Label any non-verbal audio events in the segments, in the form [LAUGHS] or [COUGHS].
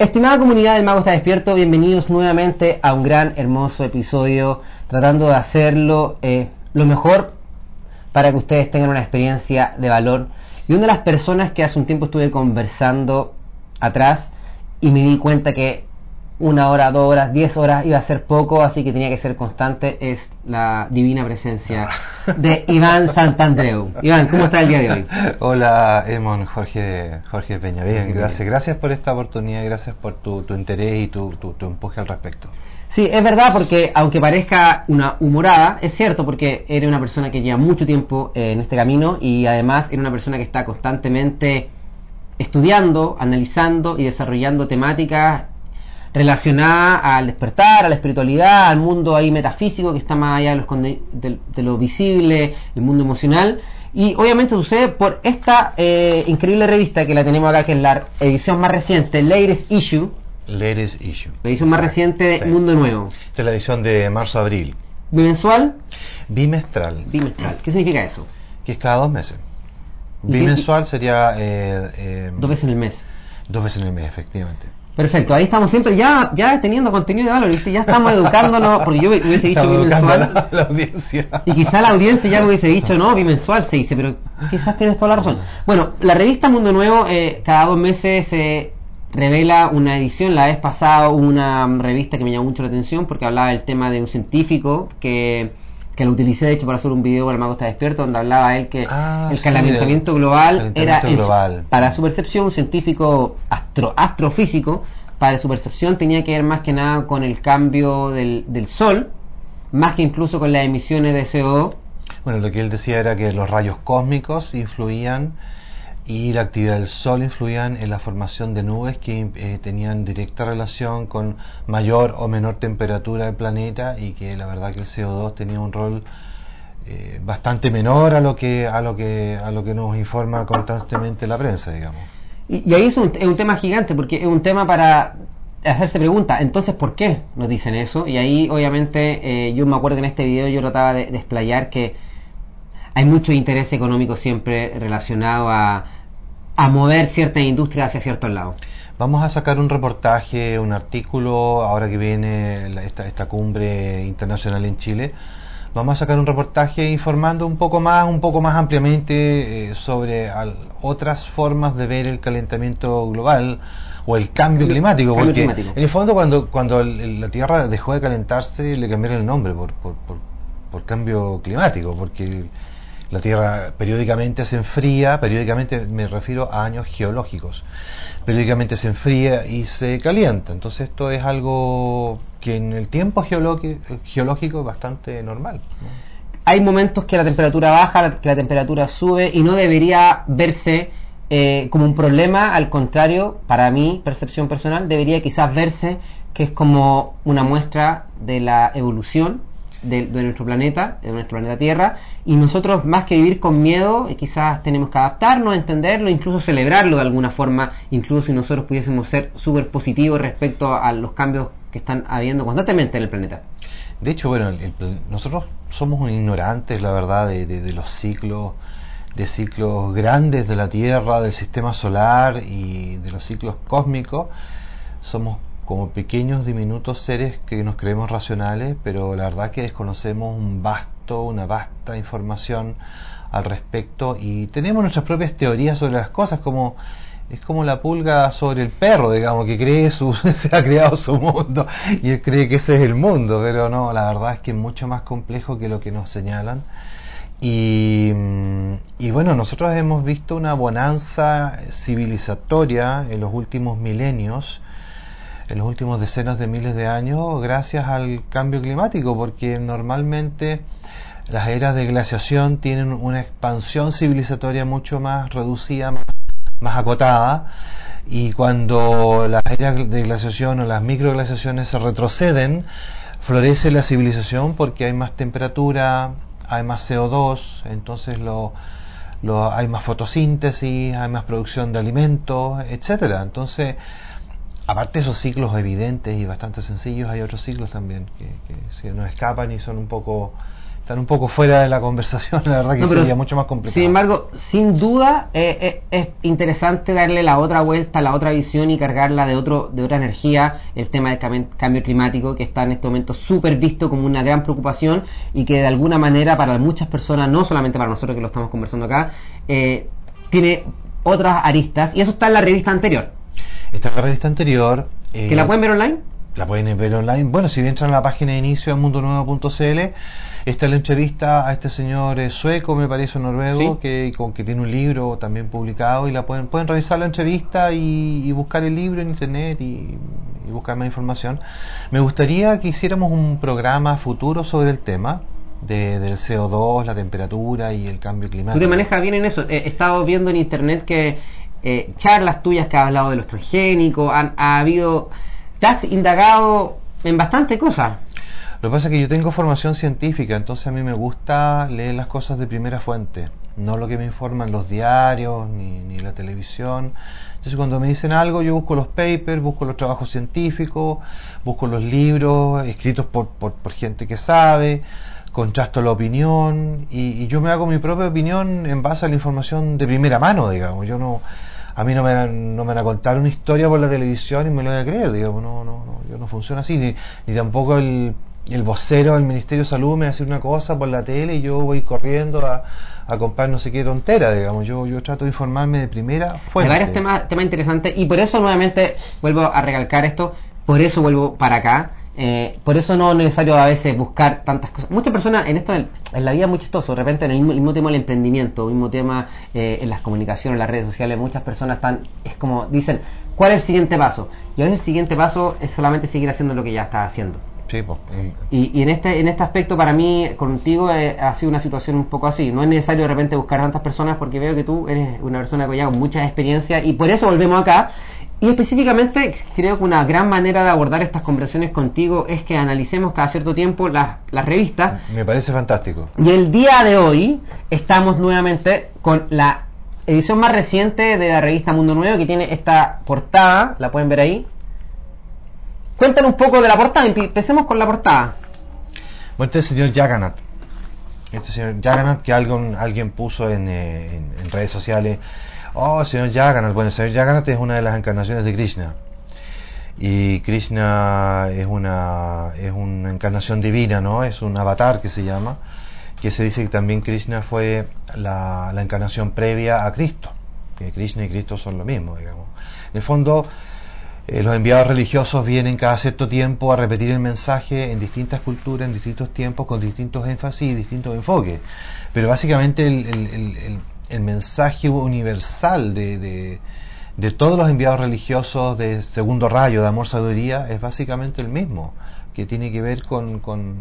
Estimada comunidad del Mago está despierto, bienvenidos nuevamente a un gran, hermoso episodio, tratando de hacerlo eh, lo mejor para que ustedes tengan una experiencia de valor. Y una de las personas que hace un tiempo estuve conversando atrás y me di cuenta que una hora, dos horas, diez horas iba a ser poco, así que tenía que ser constante, es la divina presencia de Iván Santandreu. [LAUGHS] Iván, ¿cómo está el día de hoy? Hola, Emon, Jorge, Jorge Peña. Bien, gracias. Gracias por esta oportunidad, gracias por tu, interés y tu, tu, empuje al respecto. Sí, es verdad, porque aunque parezca una humorada, es cierto, porque eres una persona que lleva mucho tiempo eh, en este camino y además eres una persona que está constantemente estudiando, analizando y desarrollando temáticas relacionada al despertar, a la espiritualidad, al mundo ahí metafísico que está más allá de, lo visible, el mundo emocional. Y obviamente sucede por esta eh, increíble revista que la tenemos acá, que es la edición más reciente, Latest Issue. Latest Issue. La edición más reciente de Mundo Nuevo. Esta es la edición de marzo-abril. ¿Bimensual? Bimestral. Bimestral. ¿Qué significa eso? Que es cada dos meses. Bimensual sería... Eh, eh, dos veces en el mes. Dos veces en el mes, efectivamente. Perfecto, ahí estamos siempre ya, ya teniendo contenido de valor, ¿viste? ya estamos educándonos, porque yo hubiese dicho bimensual. La, audiencia. Y quizá la audiencia ya me hubiese dicho, no, bimensual se dice, pero quizás tienes toda la razón. Bueno, la revista Mundo Nuevo eh, cada dos meses se revela una edición. La vez pasada una revista que me llamó mucho la atención porque hablaba del tema de un científico que que lo utilicé de hecho para hacer un video para el Mago está despierto donde hablaba él que ah, el calentamiento global era para su percepción un científico astro, astrofísico para su percepción tenía que ver más que nada con el cambio del, del sol más que incluso con las emisiones de CO2 bueno lo que él decía era que los rayos cósmicos influían y la actividad del Sol influían en la formación de nubes que eh, tenían directa relación con mayor o menor temperatura del planeta y que la verdad que el CO2 tenía un rol eh, bastante menor a lo que a lo que a lo que nos informa constantemente la prensa, digamos. Y, ahí es un, es un tema gigante porque es un tema para hacerse preguntas, entonces ¿por qué nos dicen eso? Y ahí obviamente eh, yo me acuerdo que en este video yo trataba de, de explayar que hay mucho interés económico siempre relacionado a, a mover ciertas industrias hacia ciertos lados. Vamos a sacar un reportaje, un artículo, ahora que viene esta, esta, cumbre internacional en Chile. Vamos a sacar un reportaje informando un poco más, un poco más ampliamente eh, sobre otras formas de ver el calentamiento global o el cambio climático, porque en el fondo cuando, cuando la Tierra dejó de calentarse le cambiaron el nombre por, por, por, por cambio climático, porque la Tierra periódicamente se enfría, periódicamente me refiero a años geológicos, periódicamente se enfría y se calienta. Entonces esto es algo que en el tiempo geológico es bastante normal. Hay momentos que la temperatura baja, que la temperatura sube y no debería verse eh, como un problema, al contrario, para mi percepción personal, debería quizás verse que es como una muestra de la evolución de, nuestro planeta, de nuestro planeta Tierra, y nosotros más que vivir con miedo, eh, quizás tenemos que adaptarnos, entenderlo, incluso celebrarlo de alguna forma, incluso si nosotros pudiésemos ser súper positivos respecto a los cambios que están habiendo constantemente en el planeta. De hecho, bueno, nosotros somos ignorantes, la verdad, de, de los ciclos de ciclos grandes de la Tierra, del sistema solar y de los ciclos cósmicos. Somos como pequeños diminutos seres que nos creemos racionales, pero la verdad que desconocemos un vasto, una vasta información al respecto y tenemos nuestras propias teorías sobre las cosas, como es como la pulga sobre el perro, digamos, que cree su, [LAUGHS] se ha creado su mundo y él cree que ese es el mundo, pero no, la verdad es que es mucho más complejo que lo que nos señalan. Y, y bueno, nosotros hemos visto una bonanza civilizatoria en los últimos milenios, en los últimos decenas de miles de años gracias al cambio climático, porque normalmente las eras de glaciación tienen una expansión civilizatoria mucho más reducida, más, acotada, y cuando las eras de glaciación o las microglaciaciones se retroceden, florece la civilización porque hay más temperatura, hay más CO2, entonces lo, lo, hay más fotosíntesis, hay más producción de alimentos, etcétera. Entonces, aparte de esos ciclos evidentes y bastante sencillos, hay otros ciclos también que, se nos escapan y son un poco están un poco fuera de la conversación, [LAUGHS] la verdad que sería mucho más complicado. Sin embargo, sin duda eh, eh, es interesante darle la otra vuelta, la otra visión y cargarla de otro de otra energía, el tema del cambio climático que está en este momento súper visto como una gran preocupación y que de alguna manera para muchas personas, no solamente para nosotros que lo estamos conversando acá, eh, tiene otras aristas y eso está en la revista anterior. La revista anterior. ¿Que la pueden ver online? La pueden ver online. Bueno, si entran a la página de inicio de mundonuevo.cl, está la entrevista a este señor eh, sueco, me parece, noruego, que, con, que tiene un libro también publicado y la pueden, pueden revisar la entrevista y, buscar el libro en internet y, buscar más información. Me gustaría que hiciéramos un programa futuro sobre el tema. De, del CO2, la temperatura y el cambio climático. Tú te manejas bien en eso. He estado viendo en internet que eh, charlas tuyas que has hablado de los transgénicos, han, ha habido te has indagado en bastante cosas. Lo que pasa es que yo tengo formación científica, entonces a mí me gusta leer las cosas de primera fuente, no lo que me informan los diarios ni, la televisión. Entonces cuando me dicen algo yo busco los papers, busco los trabajos científicos, busco los libros escritos por, por, gente que sabe, contrasto la opinión y, y, yo me hago mi propia opinión en base a la información de primera mano, digamos. Yo no, a mí no me, no me van a contar una historia por la televisión y me lo voy a creer, digamos, no, no, no, yo no funciona así, ni, ni tampoco el, el vocero del Ministerio de Salud me va a decir una cosa por la tele y yo voy corriendo a, a comprar no sé qué tontera, digamos, yo, yo trato de informarme de primera fuente. Hay varios temas, temas interesantes y por eso nuevamente vuelvo a recalcar esto, por eso vuelvo para acá, eh, por eso no es necesario a veces buscar tantas cosas. Muchas personas en esto, en la vida es muy chistoso, de repente en el mismo, tema del emprendimiento, el mismo tema eh, en las comunicaciones, en las redes sociales, muchas personas están, es como dicen, ¿cuál es el siguiente paso? Y a veces el siguiente paso es solamente seguir haciendo lo que ya estás haciendo. Sí, pues, y, en este en este aspecto para mí contigo eh, ha sido una situación un poco así no es necesario de repente buscar tantas personas porque veo que tú eres una persona que ya con mucha experiencia y por eso volvemos acá y específicamente creo que una gran manera de abordar estas conversaciones contigo es que analicemos cada cierto tiempo las, las revistas. Me parece fantástico. Y el día de hoy estamos nuevamente con la edición más reciente de la revista Mundo Nuevo que tiene esta portada, la pueden ver ahí. Cuéntanos un poco de la portada, empecemos con la portada. Bueno, este señor Jagannath. Este señor Jagannath que alguien, alguien puso en, eh, en redes sociales oh, señor Jagannath. Bueno, señor Jagannath es una de las encarnaciones de Krishna. Y Krishna es una, es una encarnación divina, ¿no? Es un avatar que se llama, que se dice que también Krishna fue la, la encarnación previa a Cristo, que Krishna y Cristo son lo mismo, digamos. En el fondo, eh, los enviados religiosos vienen cada cierto tiempo a repetir el mensaje en distintas culturas, en distintos tiempos, con distintos énfasis y distintos enfoques. Pero básicamente el, el mensaje universal de, de, todos los enviados religiosos de segundo rayo, de amor, sabiduría, es básicamente el mismo, que tiene que ver con, con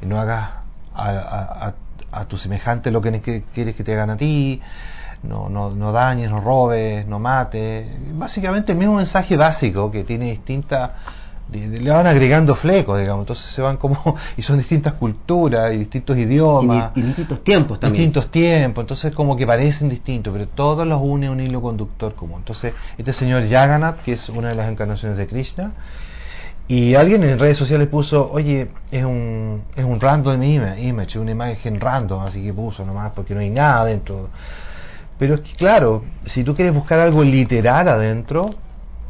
el, no hagas a, a, tu semejante lo que quieres que te hagan a ti, no, no, no dañes, no robes, no mates. Básicamente el mismo mensaje básico que tiene distintas le van agregando flecos, digamos, entonces se van como, [LAUGHS] y son distintas culturas y distintos idiomas. Y, distintos tiempos también. Distintos tiempos, entonces como que parecen distintos, pero todos los une un hilo conductor común. Entonces, este señor Jagannath, que es una de las encarnaciones de Krishna, y alguien en redes sociales puso, oye, es un, es un random image, una imagen random, así que puso nomás porque no hay nada dentro. Pero es que claro, si tú quieres buscar algo literal adentro,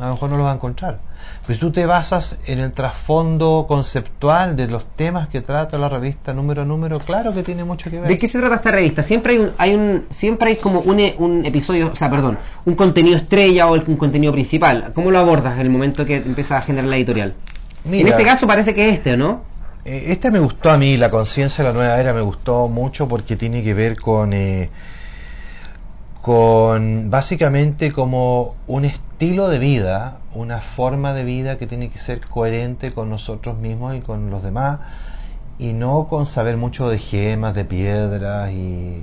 a lo mejor no lo vas a encontrar. Pues tú te basas en el trasfondo conceptual de los temas que trata la revista número a número, claro que tiene mucho que ver. ¿De qué se trata esta revista? Siempre hay un, hay un siempre hay como un, un episodio, o sea, perdón, un contenido estrella o un contenido principal. ¿Cómo lo abordas en el momento que empieza a generar la editorial? en este caso parece que este, ¿no? Eh, este me gustó a mí, la conciencia de la nueva era me gustó mucho porque tiene que ver con eh, con básicamente como un estilo de vida, una forma de vida que tiene que ser coherente con nosotros mismos y con los demás, y no con saber mucho de gemas, de piedras y,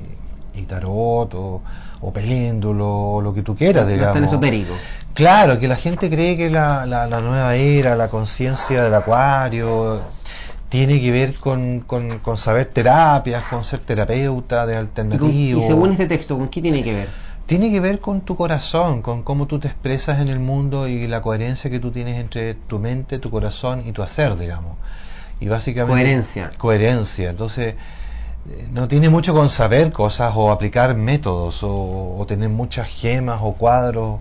tarot o, o, péndulo o lo que tú quieras, digamos. Claro, que la gente cree que la, la, nueva era, la conciencia del acuario, tiene que ver con, con, saber terapias, con ser terapeuta de alternativo. ¿Y, según este texto, con qué tiene que ver? Tiene que ver con tu corazón, con cómo tú te expresas en el mundo y la coherencia que tú tienes entre tu mente, tu corazón y tu hacer, digamos. y básicamente coherencia. Coherencia. Entonces, eh, no tiene mucho con saber cosas o aplicar métodos o, tener muchas gemas o cuadros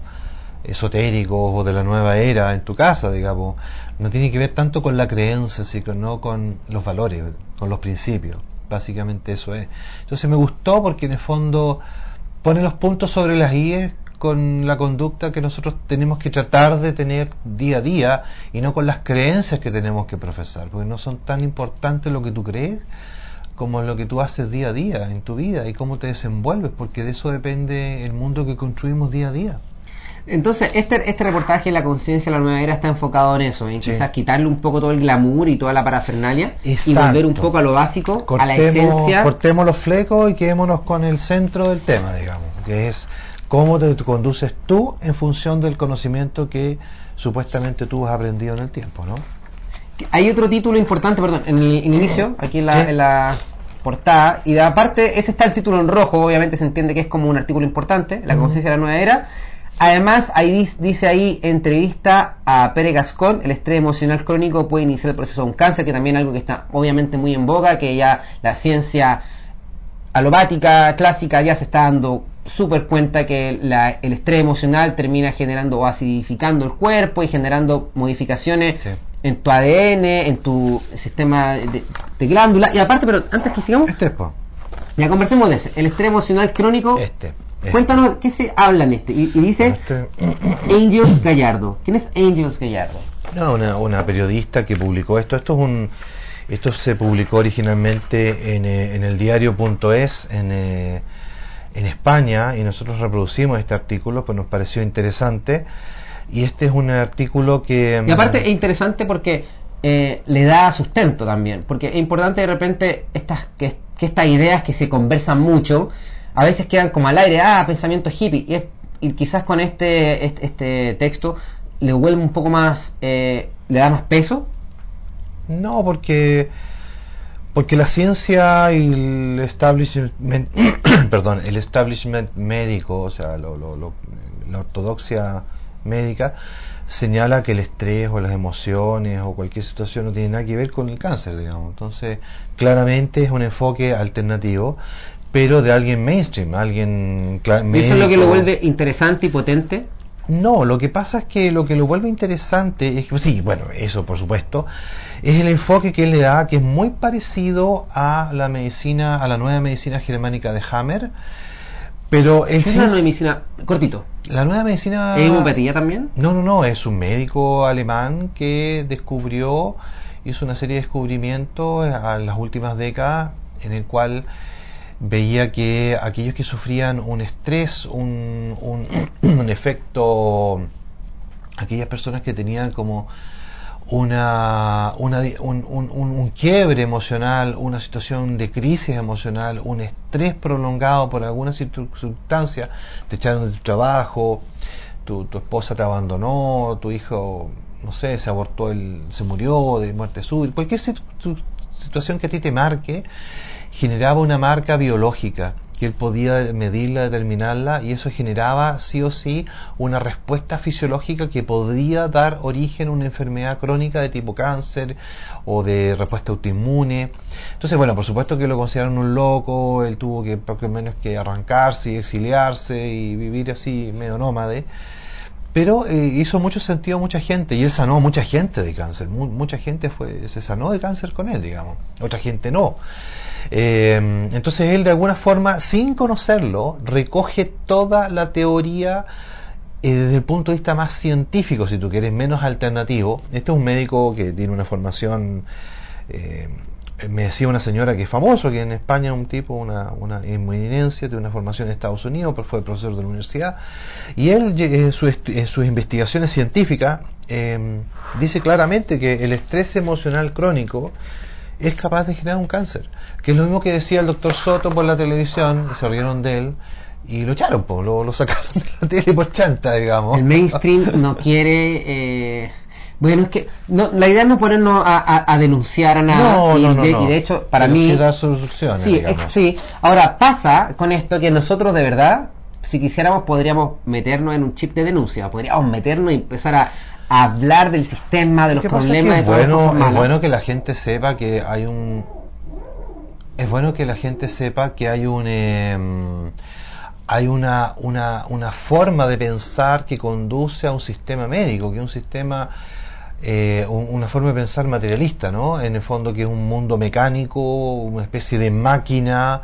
esotéricos o de la nueva era en tu casa, digamos. No tiene que ver tanto con la creencia, sino con los valores, con los principios. Básicamente eso es. Entonces me gustó porque en el fondo pone los puntos sobre las IES con la conducta que nosotros tenemos que tratar de tener día a día y no con las creencias que tenemos que profesar, porque no son tan importantes lo que tú crees como lo que tú haces día a día en tu vida y cómo te desenvuelves, porque de eso depende el mundo que construimos día a día. Entonces, este, este reportaje, La conciencia de la nueva era, está enfocado en eso, en quizás quitarle un poco todo el glamour y toda la parafernalia y volver un poco a lo básico, a la esencia. Cortemos los flecos y quedémonos con el centro del tema, digamos, que es cómo te conduces tú en función del conocimiento que supuestamente tú has aprendido en el tiempo, ¿no? Hay otro título importante, perdón, en el, inicio, aquí en la, portada, y de aparte, ese está el título en rojo, obviamente se entiende que es como un artículo importante, La conciencia de la nueva era. Además, ahí dice ahí entrevista a Pere Gascón, el estrés emocional crónico puede iniciar el proceso de un cáncer, que también es algo que está obviamente muy en boga, que ya la ciencia alopática clásica ya se está dando súper cuenta que el estrés emocional termina generando o acidificando el cuerpo y generando modificaciones en tu ADN, en tu sistema de, glándula. Y aparte, pero antes que sigamos, este ya conversemos de ese, el estrés emocional crónico. Este. Este. Cuéntanos, ¿qué se habla en este? Y, dice este. Angels Gallardo. ¿Quién es Angels Gallardo? No, una, una periodista que publicó esto. Esto es un esto se publicó originalmente en, eh, en el diario.es en, eh, en España y nosotros reproducimos este artículo, pues nos pareció interesante. Y este es un artículo que... Y aparte es interesante porque eh, le da sustento también, porque es importante de repente estas, que, estas ideas que se conversan mucho, a veces quedan como al aire, ah, pensamiento hippie, y, quizás con este, este, este, texto le vuelve un poco más, le da más peso no, porque porque la ciencia y el establishment, [COUGHS] perdón, el establishment médico, o sea, la ortodoxia médica, señala que el estrés o las emociones o cualquier situación no tiene nada que ver con el cáncer, digamos. Entonces, claramente es un enfoque alternativo, pero de alguien mainstream, alguien... ¿Y eso es lo que lo vuelve interesante y potente? No, lo que pasa es que lo que lo vuelve interesante es que, sí, bueno, eso por supuesto, es el enfoque que él le da, que es muy parecido a la medicina, a la nueva medicina germánica de Hammer, pero él ¿Qué es la nueva medicina? Cortito. La nueva medicina... ¿Es homeopatía también? No, no, no, es un médico alemán que descubrió, hizo una serie de descubrimientos en las últimas décadas en el cual veía que aquellos que sufrían un estrés, un, un, [CLEARS THROAT] efecto, aquellas personas que tenían como una, una un, un, quiebre emocional, una situación de crisis emocional, un estrés prolongado por alguna circunstancia, te echaron de tu trabajo, tu, tu esposa te abandonó, tu hijo, no sé, se abortó, el, se murió de muerte súbita, cualquier situación que a ti te marque, generaba una marca biológica que él podía medirla, determinarla, y eso generaba sí o sí una respuesta fisiológica que podría dar origen a una enfermedad crónica de tipo cáncer o de respuesta autoinmune. Entonces, bueno, por supuesto que lo consideraron un loco, él tuvo que poco menos que arrancarse y exiliarse y vivir así medio nómade. Pero eh, hizo mucho sentido a mucha gente y él sanó a mucha gente de cáncer. mucha gente fue, se sanó de cáncer con él, digamos. Otra gente no. Eh, entonces él de alguna forma, sin conocerlo, recoge toda la teoría eh, desde el punto de vista más científico, si tú quieres, menos alternativo. Este es un médico que tiene una formación, eh, me decía una señora que es famoso, que en España un tipo, una, una eminencia, tiene una formación en Estados Unidos, pero fue profesor de la universidad, y él en, sus investigaciones científicas dice claramente que el estrés emocional crónico es capaz de generar un cáncer. Que es lo mismo que decía el doctor Soto por la televisión, se rieron de él y lo echaron, lo, sacaron [LAUGHS] de la tele por chanta, digamos. El mainstream no quiere... Eh, bueno, es que no, la idea es no ponernos a, denunciar a nada. y, de, hecho, para mí... Da soluciones, sí, sí, ahora pasa con esto que nosotros de verdad, si quisiéramos, podríamos meternos en un chip de denuncia, podríamos meternos y empezar a hablar del sistema, de los problemas, de todas bueno, Es bueno que la gente sepa que hay un... Es bueno que la gente sepa que hay un... Em, hay una, una, una forma de pensar que conduce a un sistema médico, que es un sistema eh, una forma de pensar materialista, ¿no? En el fondo que es un mundo mecánico, una especie de máquina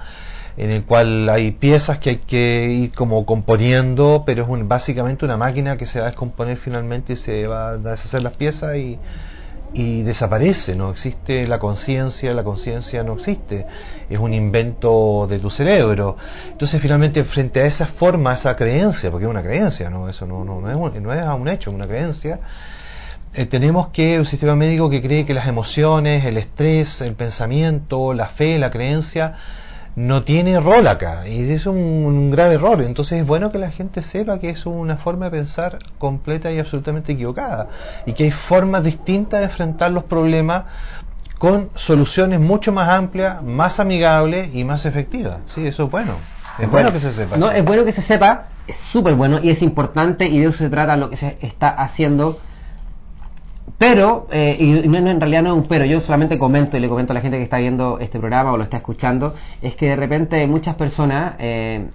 en el cual hay piezas que hay que ir como componiendo, pero es básicamente una máquina que se va a descomponer finalmente y se va a deshacer las piezas y, y desaparece, no existe la conciencia, la conciencia no existe, es un invento de tu cerebro. Entonces finalmente frente a esa forma, a esa creencia, porque es una creencia, no, eso no, no, no, es, un, no es un hecho, es una creencia, eh, tenemos que un sistema médico que cree que las emociones, el estrés, el pensamiento, la fe, la creencia, no tiene rol acá y es un, grave error. Entonces es bueno que la gente sepa que es una forma de pensar completa y absolutamente equivocada y que hay formas distintas de enfrentar los problemas con soluciones mucho más amplias, más amigables y más efectivas. Sí, eso es bueno. Es bueno, que se sepa. No, es bueno que se sepa, es súper bueno y es importante y de eso se trata lo que se está haciendo pero, eh, y no, en realidad no es un pero, yo solamente comento y le comento a la gente que está viendo este programa o lo está escuchando, es que de repente muchas personas eh,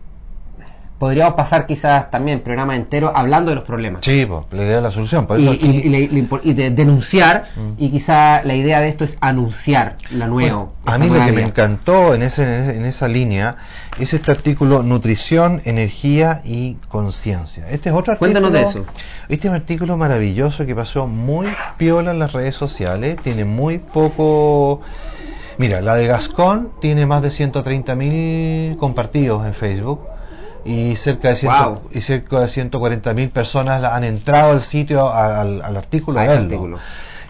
podríamos pasar quizás también programa entero hablando de los problemas. Sí, pues, la idea de la solución. y, de denunciar, mm. y quizá la idea de esto es anunciar la nueva. a mí lo que me encantó en, ese, en esa línea es este artículo Nutrición, Energía y Conciencia. Este es otro artículo. Cuéntanos de eso. Este es un artículo maravilloso que pasó muy piola en las redes sociales, tiene muy poco... Mira, la de Gascón tiene más de 130.000 compartidos en Facebook y cerca de, ciento, y cerca de 140.000 personas han entrado al sitio, al, artículo,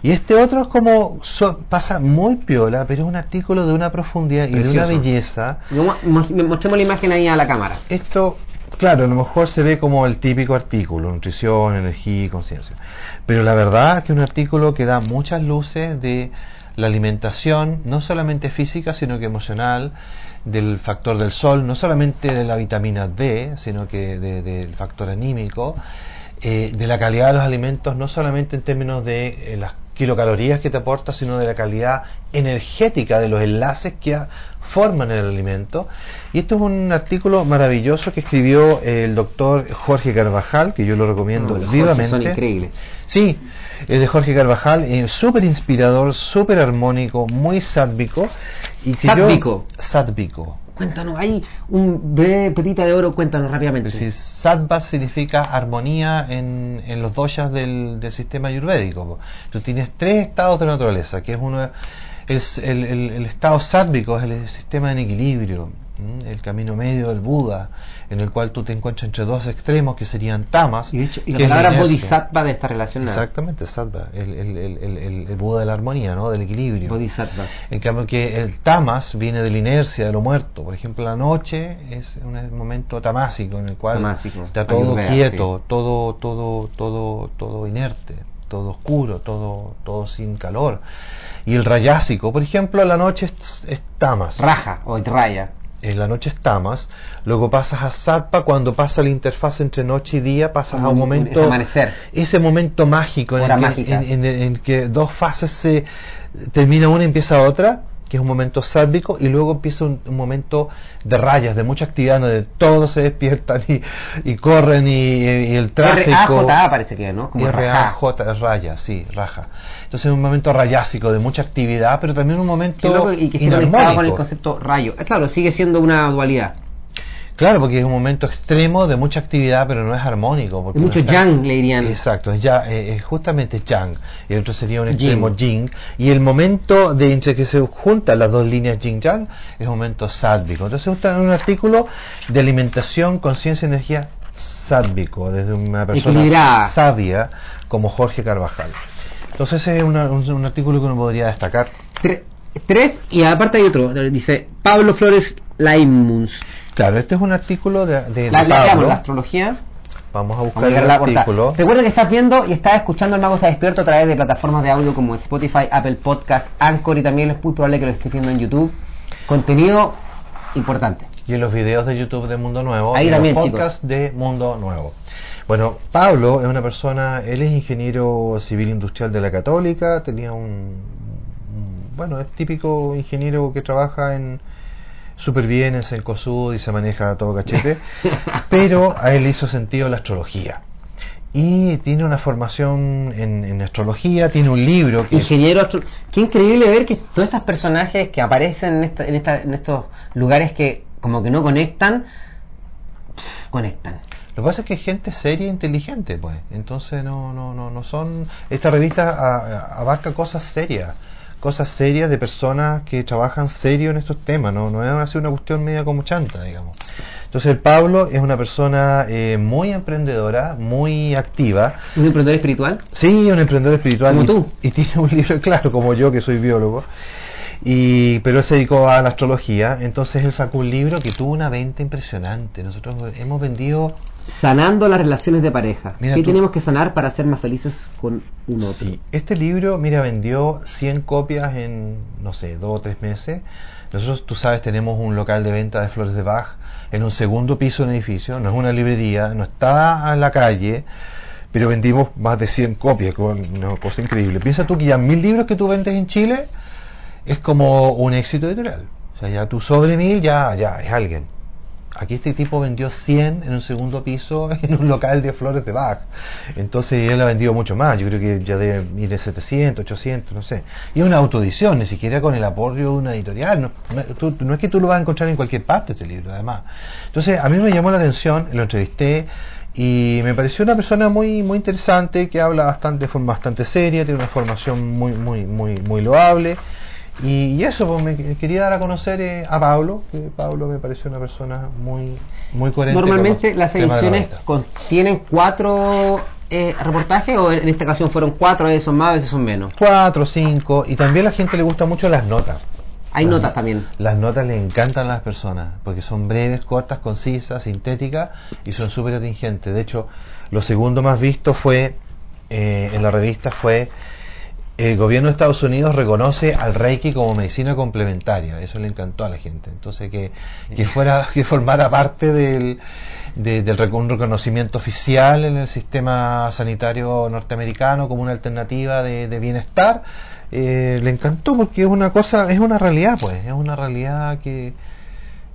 Y este otro es como, pasa muy piola, pero es un artículo de una profundidad y de una belleza. Mostremos la imagen ahí a la cámara. Esto, claro, a lo mejor se ve como el típico artículo, nutrición, energía y conciencia. Pero la verdad es que es un artículo que da muchas luces de la alimentación, no solamente física, sino que emocional, del factor del sol, no solamente de la vitamina D, sino que del factor anímico, eh, de la calidad de los alimentos, no solamente en términos de eh, las kilocalorías que te aporta, sino de la calidad energética de los enlaces que forman el alimento. Y esto es un artículo maravilloso que escribió el doctor Jorge Carvajal, que yo lo recomiendo vivamente. Son increíbles. Sí, es de Jorge Carvajal, eh, súper inspirador, súper armónico, muy sádvico. Y sádvico. sádvico. Cuéntanos, hay un breve pepita de oro, cuéntanos rápidamente. Sí, sattva significa armonía en, en los doshas del, del, sistema ayurvédico. Tú tienes tres estados de naturaleza, que es uno el, el, el estado sádvico, es el sistema en equilibrio, el camino medio del Buda, en el cual tú te encuentras entre dos extremos que serían tamas. Y, la palabra bodhisattva de esta relación. Exactamente, sattva, el, el, el, el, Buda de la armonía, ¿no? del equilibrio. Bodhisattva. En cambio que el tamas viene de la inercia, de lo muerto. Por ejemplo, la noche es un momento tamásico en el cual está todo quieto, todo, todo, todo, todo inerte, todo oscuro, todo, todo sin calor. Y el rayásico, por ejemplo, la noche es, es tamas. Raja o raya en la noche es tamas, luego pasas a sattva, cuando pasa la interfaz entre noche y día, pasas a un momento... amanecer. Ese momento mágico en el, que, en, que, dos fases se... termina una y empieza otra, que es un momento sádvico, y luego empieza un, momento de rayas, de mucha actividad, donde todos se despiertan y, corren y, el tráfico... R-A-J-A parece que, ¿no? Como R-A-J, raya, sí, raja. Entonces es un momento rayásico, de mucha actividad, pero también un momento y que esté con el concepto rayo. Claro, sigue siendo una dualidad. Claro, porque es un momento extremo de mucha actividad, pero no es armónico. Porque mucho yang, le dirían. Exacto, es, ya, eh, es justamente yang. Y el otro sería un extremo jing. Y el momento de entre que se juntan las dos líneas yin-yang es un momento sádvico. Entonces, es un artículo de alimentación, conciencia y energía sádvico, desde una persona sabia como Jorge Carvajal. Entonces, ese es un, artículo que uno podría destacar. Tres, y aparte hay otro, dice Pablo Flores Laimuns. Claro, este es un artículo de, de, la, la astrología. Vamos a buscar el artículo. Recuerda que estás viendo y estás escuchando El Mago está despierto a través de plataformas de audio como Spotify, Apple Podcast, Anchor y también es muy probable que lo estés viendo en YouTube. Contenido importante. Y en los videos de YouTube de Mundo Nuevo. Ahí y también, los podcasts de Mundo Nuevo. Bueno, Pablo es una persona, él es ingeniero civil industrial de la Católica, tenía un, bueno, es típico ingeniero que trabaja en súper bien en Sencosud y se maneja todo cachete, [LAUGHS] pero a él hizo sentido la astrología y tiene una formación en, astrología, tiene un libro que Ingeniero Qué increíble ver que todos estos personajes que aparecen en, en, estos lugares que como que no conectan, conectan. Lo que pasa es que es gente seria e inteligente, pues. Entonces no, no, no, no son... Esta revista abarca cosas serias cosas serias de personas que trabajan serio en estos temas, no, no es una cuestión media como chanta, digamos. Entonces el Pablo es una persona eh, muy emprendedora, muy activa. ¿Un emprendedor espiritual? Sí, un emprendedor espiritual. Como tú. Y tiene un libro, [LAUGHS] claro, como yo que soy biólogo. Y, pero él se dedicó a la astrología, entonces él sacó un libro que tuvo una venta impresionante. Nosotros hemos vendido... Sanando las relaciones de pareja. ¿Qué tenemos que sanar para ser más felices con un otro? Sí, este libro, mira, vendió 100 copias en, no sé, dos o tres meses. Nosotros, tú sabes, tenemos un local de venta de flores de Bach en un segundo piso de un edificio, no es una librería, no está en la calle, pero vendimos más de 100 copias, una cosa increíble. Piensa tú que ya mil libros que tú vendes en Chile es como un éxito editorial. O sea, ya tú sobre mil, ya, ya, es alguien. Aquí este tipo vendió 100 en un segundo piso [LAUGHS] en un local de flores de Bach. Entonces él ha vendido mucho más. Yo creo que ya de 700, 800, no sé. Y es una autoedición, ni siquiera con el apoyo de una editorial. No, no, es que tú lo vas a encontrar en cualquier parte este libro, además. Entonces a mí me llamó la atención, lo entrevisté y me pareció una persona muy muy interesante que habla bastante forma bastante seria, tiene una formación muy muy muy muy loable y, eso, pues me quería dar a conocer eh, a Pablo, que Pablo me pareció una persona muy, muy coherente. Normalmente las ediciones contienen cuatro eh, reportajes o en esta ocasión fueron cuatro, a veces son más, a veces son menos. Cuatro, cinco, y también a la gente le gusta mucho las notas. Hay notas también. Las notas le encantan a las personas, porque son breves, cortas, concisas, sintéticas y son súper atingentes. De hecho, lo segundo más visto fue, eh, en la revista fue el gobierno de Estados Unidos reconoce al Reiki como medicina complementaria. Eso le encantó a la gente. Entonces, que, que fuera, [LAUGHS] que formara parte del, del reconocimiento oficial en el sistema sanitario norteamericano como una alternativa de, bienestar, eh, le encantó porque es una cosa, es una realidad, pues, es una realidad que,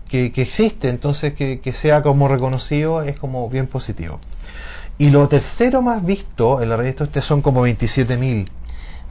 que, existe. Entonces, que, que sea como reconocido es como bien positivo. Y lo tercero más visto en la revista este son como 27.000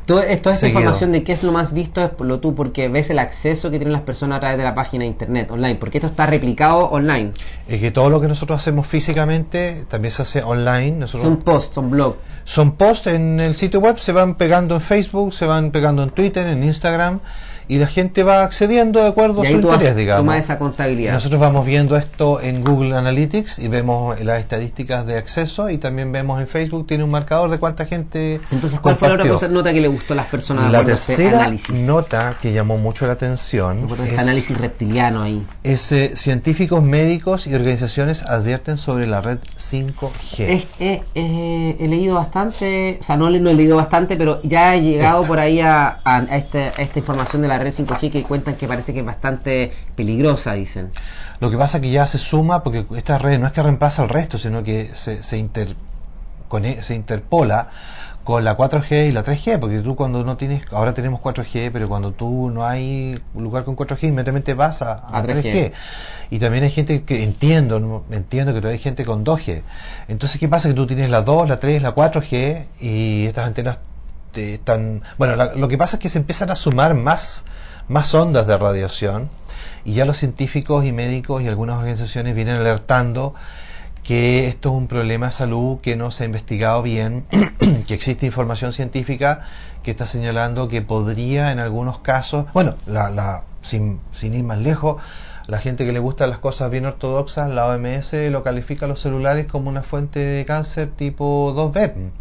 toda esta información de qué es lo más visto es por lo tú porque ves el acceso que tienen las personas a través de la página de internet online, porque esto está replicado online. Es que todo lo que nosotros hacemos físicamente también se hace online. son posts, son blogs. Son posts en el sitio web, se van pegando en Facebook, se van pegando en Twitter, en Instagram y la gente va accediendo de acuerdo a su interés, digamos. Toma esa contabilidad. Nosotros vamos viendo esto en Google Analytics y vemos las estadísticas de acceso y también vemos en Facebook tiene un marcador de cuánta gente. Entonces, ¿cuál fue la otra nota que le gustó a las personas? La tercera nota que llamó mucho la atención. Es, este análisis reptiliano ahí. Es eh, científicos, médicos y organizaciones advierten sobre la red 5G. he leído bastante, o sea, no, no he leído bastante, pero ya he llegado [LAUGHS] por ahí a, este, a esta información de la red 5G que cuentan que parece que es bastante peligrosa, dicen. Lo que pasa es que ya se suma, porque esta red no es que reemplaza al resto, sino que se, se, inter, se interpola con la 4G y la 3G, porque tú cuando no tienes, ahora tenemos 4G, pero cuando tú no hay lugar con 4G, inmediatamente vas a, a, 3G. Y también hay gente que entiendo, entiendo que todavía hay gente con 2G. Entonces, ¿qué pasa? Que tú tienes la 2, la 3, la 4G y estas antenas este, bueno, lo que pasa es que se empiezan a sumar más, más ondas de radiación y ya los científicos y médicos y algunas organizaciones vienen alertando que esto es un problema de salud que no se ha investigado bien, [CLEARS THROAT] que existe información científica que está señalando que podría en algunos casos, bueno, la, la, sin, sin ir más lejos, la gente que le gusta las cosas bien ortodoxas, la OMS lo califica a los celulares como una fuente de cáncer tipo 2B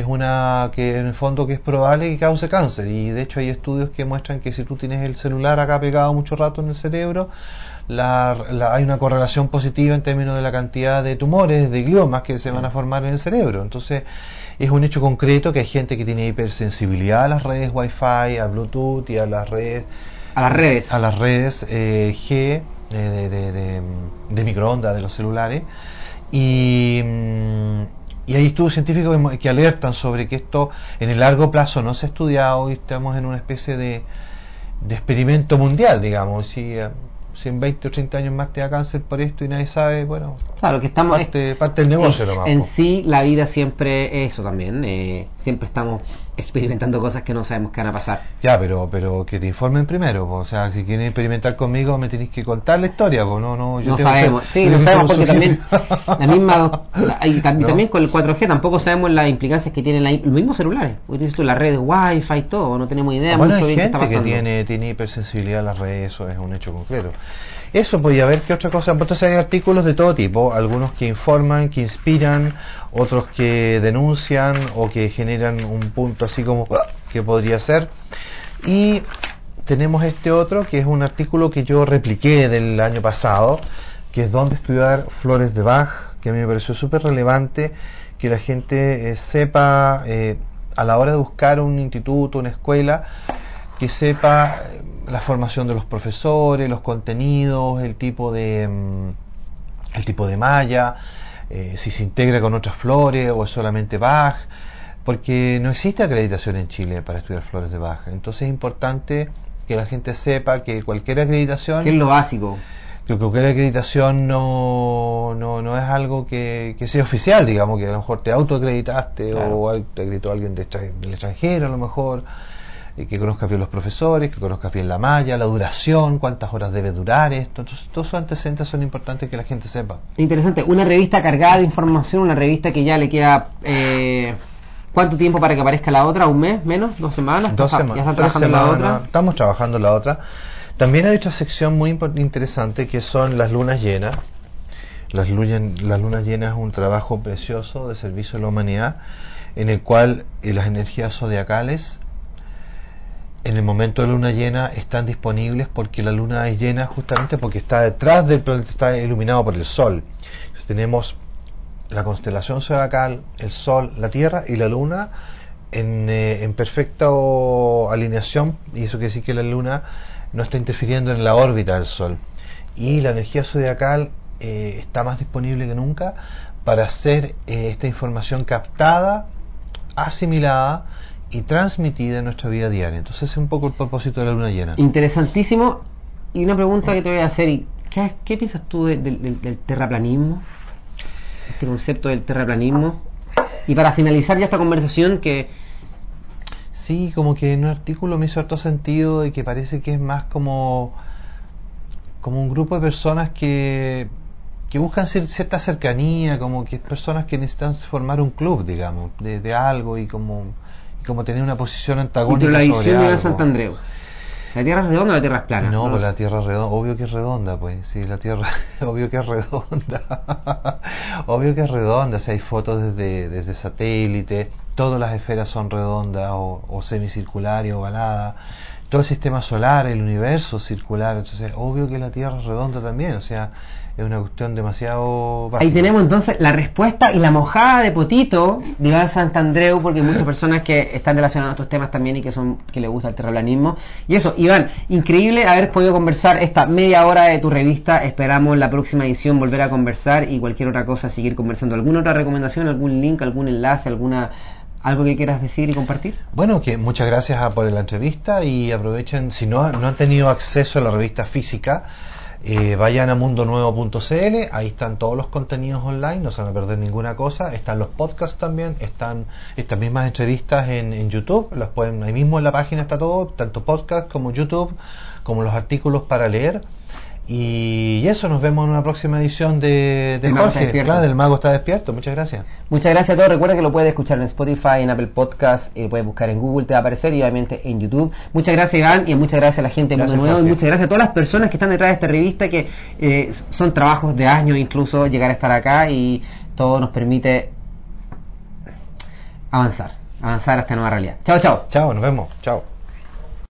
es una que en el fondo que es probable que cause cáncer y de hecho hay estudios que muestran que si tú tienes el celular acá pegado mucho rato en el cerebro hay una correlación positiva en términos de la cantidad de tumores, de gliomas que se van a formar en el cerebro. Entonces, es un hecho concreto que hay gente que tiene hipersensibilidad a las redes Wi-Fi, a Bluetooth y a las redes a las redes a las redes eh, G de, de, de, microondas de los celulares. Y, mm, y hay estudios científicos que alertan sobre que esto en el largo plazo no se ha estudiado y estamos en una especie de, de experimento mundial, digamos. Si si en 20 o 30 años más te da cáncer por esto y nadie sabe, bueno, claro que estamos parte, parte del negocio en, En sí, la vida siempre es eso también, eh, siempre estamos experimentando cosas que no sabemos qué van a pasar. Ya, pero pero que te informen primero, o sea, si quieren experimentar conmigo me tenéis que contar la historia, pues no, no, yo no sabemos, sí, no sabemos porque también la misma, y [LAUGHS] también, con el 4G tampoco sabemos las implicancias que tienen los mismos celulares, porque dices tú, las redes Wi-Fi y todo, no tenemos idea bueno, mucho hay gente que tiene, tiene hipersensibilidad a las redes, eso es un hecho concreto. Eso podía haber que otra cosa, entonces hay artículos de todo tipo, algunos que informan, que inspiran, otros que denuncian o que generan un punto así como que podría ser. Y tenemos este otro que es un artículo que yo repliqué del año pasado, que es donde estudiar flores de Bach, que a mí me pareció súper relevante que la gente eh, sepa eh, a la hora de buscar un instituto, una escuela, que sepa eh, la formación de los profesores, los contenidos, el tipo de mm, el tipo de malla, eh, si se integra con otras flores o es solamente Bach, porque no existe acreditación en Chile para estudiar flores de Bach. Entonces es importante que la gente sepa que cualquier acreditación... ¿Qué es lo básico? Que cualquier acreditación no, no, no es algo que, que, sea oficial, digamos, que a lo mejor te autoacreditaste o te acreditó alguien del extranjero a lo mejor que conozcas bien los profesores, que conozcas bien la malla, la duración, cuántas horas debe durar esto. Entonces, todos esos antecedentes son importantes que la gente sepa. Interesante. Una revista cargada de información, una revista que ya le queda. Eh, ¿Cuánto tiempo para que aparezca la otra? ¿Un mes? ¿Menos? ¿Dos semanas? Dos semanas. ¿Ya están trabajando la otra? Estamos trabajando la otra. También hay otra sección muy interesante que son las lunas llenas. Las lunas, las lunas llenas es un trabajo precioso de servicio a la humanidad en el cual eh, las energías zodiacales en el momento de luna llena están disponibles porque la luna es llena justamente porque está detrás del planeta, está iluminado por el sol. Tenemos la constelación zodiacal, el sol, la tierra y la luna en, eh, en perfecta alineación y eso quiere decir que la luna no está interfiriendo en la órbita del sol. Y la energía zodiacal eh, está más disponible que nunca para hacer eh, esta información captada, asimilada, y transmitida en nuestra vida diaria. Entonces es un poco el propósito de la luna llena. Interesantísimo. Y una pregunta que te voy a hacer, ¿qué, qué piensas tú del, terraplanismo? Este concepto del terraplanismo. Y para finalizar ya esta conversación que... Sí, como que en un artículo me hizo harto sentido y que parece que es más como, como un grupo de personas que, que buscan cierta cercanía, como que personas que necesitan formar un club, digamos, de, de algo y como como tener una posición antagónica. pero la visión de Sant Andreu. ¿La Tierra es redonda o la Tierra es plana? No, pues la Tierra es redonda, obvio que es redonda, pues, sí, la Tierra, [LAUGHS] obvio que es redonda, [LAUGHS] obvio que es redonda, si hay fotos desde, desde satélite, todas las esferas son redondas o, o semicirculares o ovaladas, todo el sistema solar, el universo circular, entonces obvio que la Tierra es redonda también, o sea, es una cuestión demasiado básica. Ahí tenemos entonces la respuesta y la mojada de potito de Iván Santandreu, porque hay muchas personas que están relacionadas a estos temas también y que son que les gusta el terraplanismo. Y eso, Iván, increíble haber podido conversar esta media hora de tu revista. Esperamos la próxima edición volver a conversar y cualquier otra cosa seguir conversando. ¿Alguna otra recomendación, algún link, algún enlace, alguna ¿Algo que quieras decir y compartir? Bueno, que muchas gracias por la entrevista y aprovechen, si no, no han tenido acceso a la revista física, eh, vayan a mundonuevo.cl, ahí están todos los contenidos online, no se van a perder ninguna cosa. Están los podcasts también, están estas mismas entrevistas en, en YouTube, las pueden, ahí mismo en la página está todo, tanto podcast como YouTube, como los artículos para leer. Y eso, nos vemos en una próxima edición de, de Jorge, claro, del Mago está despierto. Muchas gracias. Muchas gracias a todos. Recuerda que lo puedes escuchar en Spotify, en Apple Podcast, y lo puedes buscar en Google, te va a aparecer, y obviamente en YouTube. Muchas gracias, Iván, y muchas gracias a la gente de Mundo Nuevo, y muchas gracias a todas las personas que están detrás de esta revista, que eh, son trabajos de años incluso llegar a estar acá, y todo nos permite avanzar, avanzar a esta nueva realidad. Chao, chao. Chao, nos vemos. Chao.